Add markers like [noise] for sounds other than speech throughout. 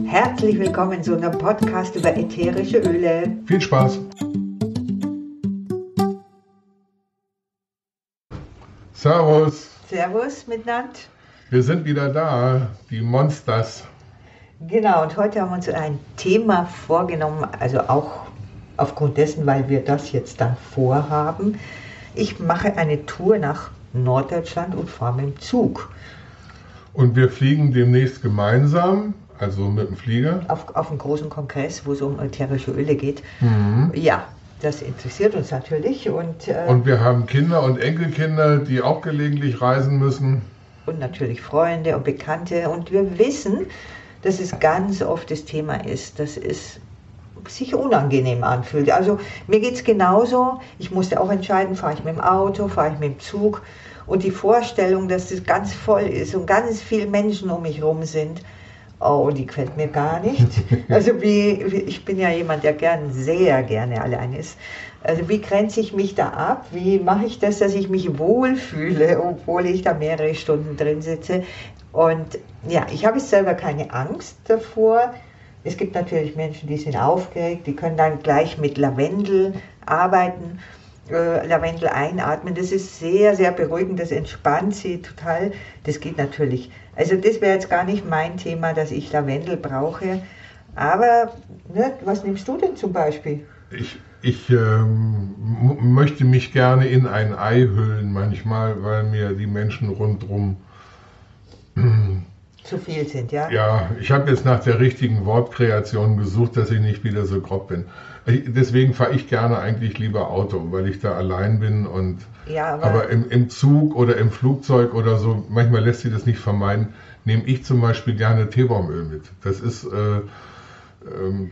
Herzlich willkommen zu einem Podcast über ätherische Öle. Viel Spaß! Servus! Servus miteinander. Wir sind wieder da, die Monsters. Genau, und heute haben wir uns ein Thema vorgenommen, also auch aufgrund dessen, weil wir das jetzt dann vorhaben. Ich mache eine Tour nach Norddeutschland und fahre mit dem Zug. Und wir fliegen demnächst gemeinsam, also mit dem Flieger. Auf, auf einen großen Kongress, wo es um ätherische Öle geht. Mhm. Ja, das interessiert uns natürlich. Und, äh, Und wir haben Kinder und Enkelkinder, die auch gelegentlich reisen müssen. und natürlich Freunde und Bekannte. Und wir wissen, dass es ganz oft das Thema ist, dass es sich unangenehm anfühlt. Also mir geht es genauso. Ich musste auch entscheiden, fahre ich mit dem Auto, fahre ich mit dem Zug. Und die Vorstellung, dass es ganz voll ist und ganz viele Menschen um mich herum sind, oh, die gefällt mir gar nicht. Also wie, ich bin ja jemand, der gern, sehr gerne allein ist. Also wie grenze ich mich da ab? Wie mache ich das, dass ich mich wohlfühle, obwohl ich da mehrere Stunden drin sitze? Und ja, ich habe selber keine Angst davor. Es gibt natürlich Menschen, die sind aufgeregt, die können dann gleich mit Lavendel arbeiten, äh, Lavendel einatmen. Das ist sehr, sehr beruhigend, das entspannt sie total. Das geht natürlich. Also das wäre jetzt gar nicht mein Thema, dass ich Lavendel brauche. Aber ne, was nimmst du denn zum Beispiel? Ich, ich ähm, möchte mich gerne in ein Ei hüllen manchmal, weil mir die Menschen rundherum. Zu viel sind, ja? Ja, ich habe jetzt nach der richtigen Wortkreation gesucht, dass ich nicht wieder so grob bin. Deswegen fahre ich gerne eigentlich lieber Auto, weil ich da allein bin und Ja, aber, Aber im, im Zug oder im Flugzeug oder so, manchmal lässt sich das nicht vermeiden, nehme ich zum Beispiel gerne Teebaumöl mit. Das ist äh,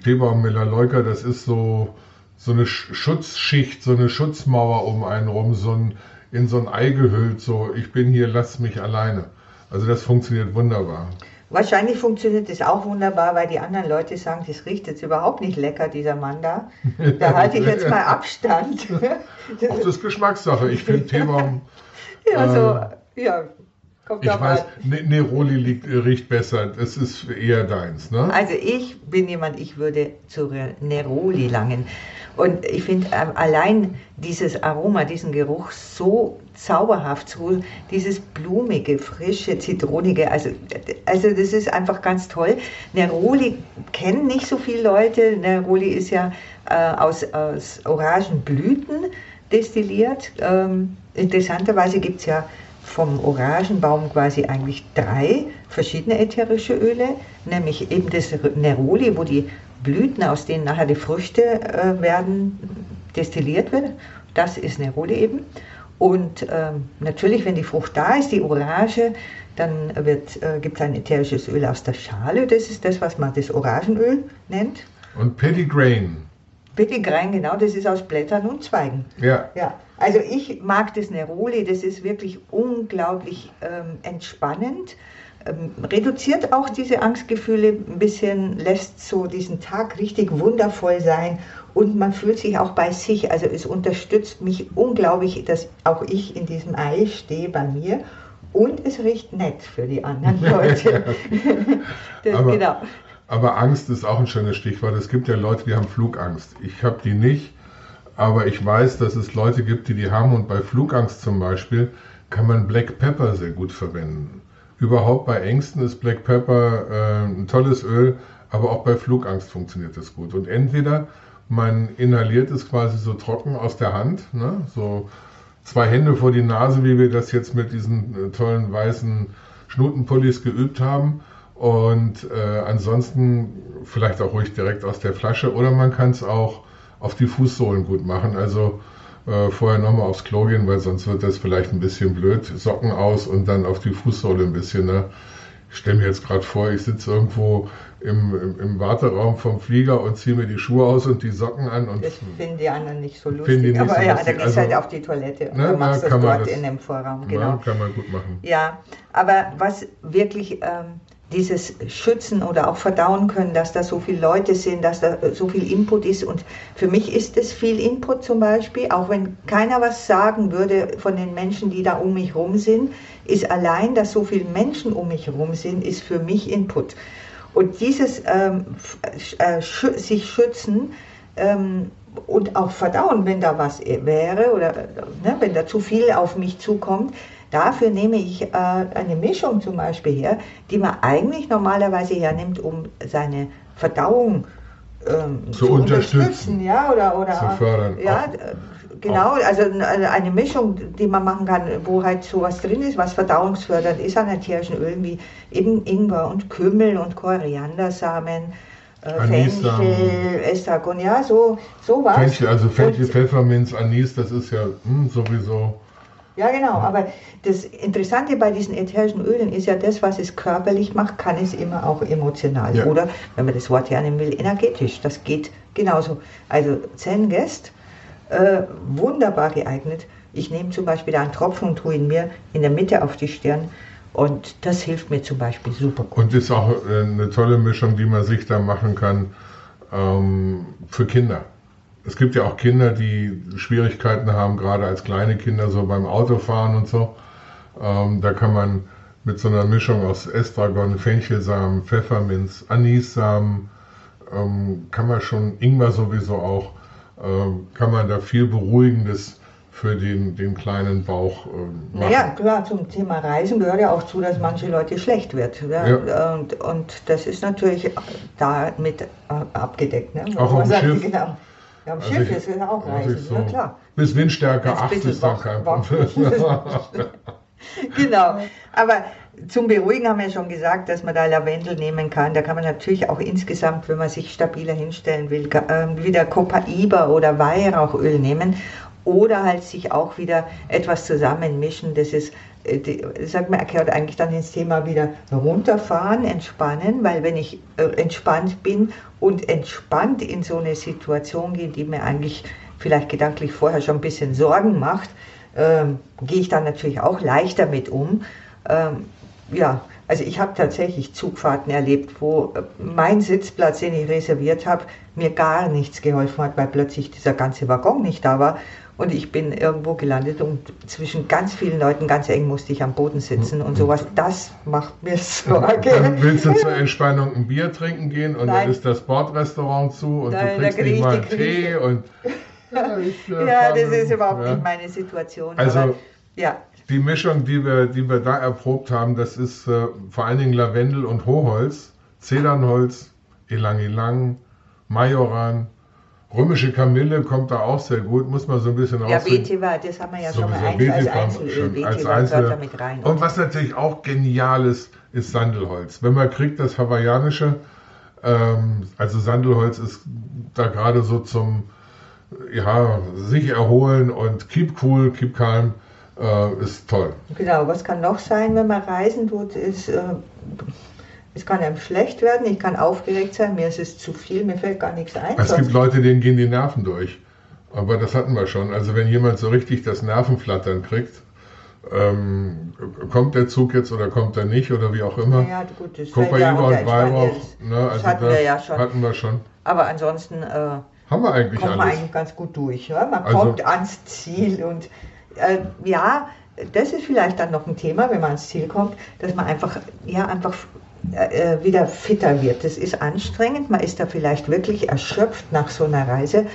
Teebaum Melaleuca, das ist so, so eine Sch- Schutzschicht, so eine Schutzmauer um einen rum, so ein, in so ein Ei gehüllt, so ich bin hier, lass mich alleine. Also das funktioniert wunderbar. wahrscheinlich funktioniert das auch wunderbar, weil die anderen Leute sagen, das riecht jetzt überhaupt nicht lecker, dieser Mann da. Da halte ich jetzt mal [laughs] Abstand. Auch das ist Geschmackssache. Ich finde Teebaum, [laughs] ja, so, ja, kommt ich weiß. Ne- Neroli liegt, riecht besser. Das ist eher deins, ne? Also ich bin jemand, ich würde zu Neroli langen. Und ich finde ähm, allein dieses Aroma, diesen Geruch so zauberhaft, so dieses blumige, frische, zitronige, also, also das ist einfach ganz toll. Neroli kennen nicht so viele Leute. Neroli ist ja äh, aus, aus Orangenblüten destilliert. Ähm, interessanterweise gibt es ja vom Orangenbaum quasi eigentlich drei verschiedene ätherische Öle, nämlich eben das Neroli, wo die Blüten, aus denen nachher die Früchte äh, werden, destilliert wird. Das ist Neroli eben. Und ähm, natürlich, wenn die Frucht da ist, die Orange, dann wird, äh, gibt es ein ätherisches Öl aus der Schale. Das ist das, was man das Orangenöl nennt. Und Pettigrain. Petitgrain, genau, das ist aus Blättern und Zweigen. Ja, Ja, also ich mag das Neroli, das ist wirklich unglaublich ähm, entspannend, ähm, reduziert auch diese Angstgefühle ein bisschen, lässt so diesen Tag richtig wundervoll sein und man fühlt sich auch bei sich, also es unterstützt mich unglaublich, dass auch ich in diesem Ei stehe bei mir und es riecht nett für die anderen [laughs] Leute. [laughs] das, Aber- genau. Aber Angst ist auch ein schönes Stichwort. Es gibt ja Leute, die haben Flugangst. Ich habe die nicht, aber ich weiß, dass es Leute gibt, die die haben. Und bei Flugangst zum Beispiel kann man Black Pepper sehr gut verwenden. Überhaupt bei Ängsten ist Black Pepper äh, ein tolles Öl, aber auch bei Flugangst funktioniert das gut. Und entweder man inhaliert es quasi so trocken aus der Hand, ne? so zwei Hände vor die Nase, wie wir das jetzt mit diesen äh, tollen weißen Schnutenpullis geübt haben. Und äh, ansonsten vielleicht auch ruhig direkt aus der Flasche oder man kann es auch auf die Fußsohlen gut machen. Also äh, vorher nochmal aufs Klo gehen, weil sonst wird das vielleicht ein bisschen blöd. Socken aus und dann auf die Fußsohle ein bisschen. Ne? Ich stelle mir jetzt gerade vor, ich sitze irgendwo im, im, im Warteraum vom Flieger und ziehe mir die Schuhe aus und die Socken an und Das finden die anderen nicht so lustig. nicht aber so ja, lustig. da gehst Also, halt auf die Toilette und ne, du machst da das dort das- in dem Vorraum. Genau. kann man gut machen. Ja, aber was wirklich ähm, dieses Schützen oder auch verdauen können, dass da so viele Leute sind, dass da äh, so viel Input ist. Und für mich ist es viel Input zum Beispiel, auch wenn keiner was sagen würde von den Menschen, die da um mich rum sind, ist allein, dass so viele Menschen um mich rum sind, ist für mich Input. Und dieses ähm, äh, sich schützen ähm, und auch verdauen, wenn da was wäre oder ne, wenn da zu viel auf mich zukommt, dafür nehme ich äh, eine Mischung zum Beispiel her, die man eigentlich normalerweise hernimmt, um seine Verdauung ähm, zu, zu, unterstützen, unterstützen, ja, oder, oder zu fördern. Ja, auch, genau, auch. also eine Mischung, die man machen kann, wo halt sowas drin ist, was verdauungsfördernd ist an ätherischen Ölen, wie eben Ingwer und Kümmel und Koriandersamen, äh, Fenchel, Estragon, ja, so, sowas. Fenchel, also Fenchel, Pfefferminz, Anis, das ist ja hm, sowieso ja, genau. Aber das Interessante bei diesen ätherischen Ölen ist ja, das, was es körperlich macht, kann es immer auch emotional. Ja. Oder, wenn man das Wort hernehmen will, energetisch. Das geht genauso. Also Zen-Guest, äh, wunderbar geeignet. Ich nehme zum Beispiel da einen Tropfen und tue ihn mir in der Mitte auf die Stirn. Und das hilft mir zum Beispiel super gut. Und ist auch äh, eine tolle Mischung, die man sich da machen kann ähm, für Kinder es gibt ja auch Kinder, die Schwierigkeiten haben, gerade als kleine Kinder, so beim Autofahren und so. Ähm, da kann man mit so einer Mischung aus Estragon, Fenchelsamen, Pfefferminz, Anissamen, ähm, kann man schon, Ingwer sowieso auch, ähm, kann man da viel Beruhigendes für den, den kleinen Bauch äh, machen. Naja, klar, zum Thema Reisen gehört ja auch zu, dass manche Leute schlecht wird. Ja? ja. Und, und das ist natürlich damit äh, abgedeckt. Ne? Auch auf dem Schiff. Genau. Ja, am also Schiff ist es auch reisen, so ja klar. Bis Windstärke 8 ist dann kein Problem. genau, aber zum Beruhigen haben wir schon gesagt, dass man da Lavendel nehmen kann. Da kann man natürlich auch insgesamt, wenn man sich stabiler hinstellen will, ähm, wieder Copaiba oder Weihrauchöl nehmen oder halt sich auch wieder etwas zusammenmischen. Das ist die, sag mal, gehört eigentlich dann ins Thema wieder runterfahren, entspannen, weil wenn ich äh, entspannt bin und entspannt in so eine Situation gehe, die mir eigentlich vielleicht gedanklich vorher schon ein bisschen Sorgen macht, ähm, gehe ich dann natürlich auch leichter mit um. Ähm, ja, also ich habe tatsächlich Zugfahrten erlebt, wo äh, mein Sitzplatz, den ich reserviert habe, mir gar nichts geholfen hat, weil plötzlich dieser ganze Waggon nicht da war und ich bin irgendwo gelandet und zwischen ganz vielen Leuten ganz eng musste ich am Boden sitzen und sowas. Das macht mir Sorge. Dann willst du zur [laughs] Entspannung ein Bier trinken gehen und Nein. dann ist das Bordrestaurant zu und Nein, du kriegst nicht mal einen Tee und [laughs] ja, ich, äh, ja das ist überhaupt ja. nicht meine Situation. Also ja. die Mischung, die wir, die wir da erprobt haben, das ist äh, vor allen Dingen Lavendel und Hochholz, Zedernholz, Elang Elang, Majoran, Römische Kamille kommt da auch sehr gut, muss man so ein bisschen Ja, Vetiver, das haben wir ja schon mal ein, als Einzelöl. Als Einzel mit rein. Und was natürlich auch genial ist, ist Sandelholz. Wenn man kriegt, das hawaiianische, ähm, also Sandelholz ist da gerade so zum ja, sich erholen und keep cool, keep calm, äh, ist toll. Genau, was kann noch sein, wenn man reisen tut, ist... Äh, es kann einem schlecht werden, ich kann aufgeregt sein, mir ist es zu viel, mir fällt gar nichts ein. Es gibt Leute, denen gehen die Nerven durch. Aber das hatten wir schon. Also wenn jemand so richtig das Nervenflattern kriegt, ähm, kommt der Zug jetzt oder kommt er nicht oder wie auch immer. Ja, gut, das ja und Weihrauch, ne, also hatten wir ja schon. Hatten wir schon. Aber ansonsten äh, haben wir eigentlich kommt alles. man eigentlich ganz gut durch. Ja? Man also, kommt ans Ziel und äh, ja, das ist vielleicht dann noch ein Thema, wenn man ans Ziel kommt, dass man einfach, ja, einfach äh, äh, wieder fitter wird. Das ist anstrengend, man ist da vielleicht wirklich erschöpft nach so einer Reise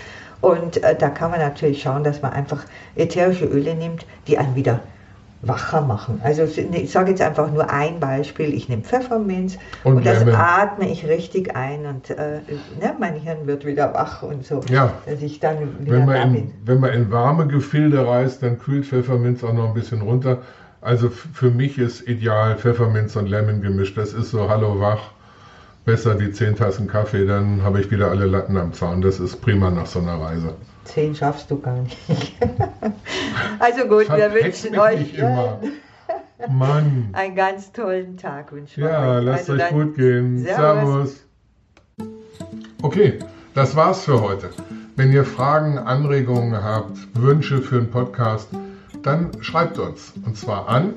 und äh, da kann man natürlich schauen, dass man einfach ätherische Öle nimmt, die einen wieder wacher machen. Also ich sage jetzt einfach nur ein Beispiel. Ich nehme Pfefferminz und, und das atme ich richtig ein und äh, ne, mein Hirn wird wieder wach und so. Ja. Dass ich dann wieder wenn, man in, wenn man in warme Gefilde reist, dann kühlt Pfefferminz auch noch ein bisschen runter. Also für mich ist ideal Pfefferminz und Lemon gemischt. Das ist so hallo wach. Besser wie zehn Tassen Kaffee, dann habe ich wieder alle Latten am Zaun. Das ist prima nach so einer Reise. Zehn schaffst du gar nicht. [laughs] also gut, wir wünschen euch Mann. [laughs] einen ganz tollen Tag. Wünschen ja, euch. lasst also euch gut gehen. Servus. Servus. Okay, das war's für heute. Wenn ihr Fragen, Anregungen habt, Wünsche für einen Podcast, dann schreibt uns. Und zwar an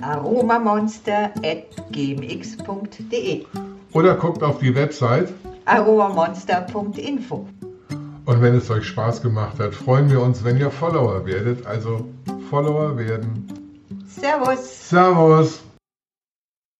aromamonster.gmx.de oder guckt auf die Website aromamonster.info. Und wenn es euch Spaß gemacht hat, freuen wir uns, wenn ihr Follower werdet. Also Follower werden. Servus. Servus.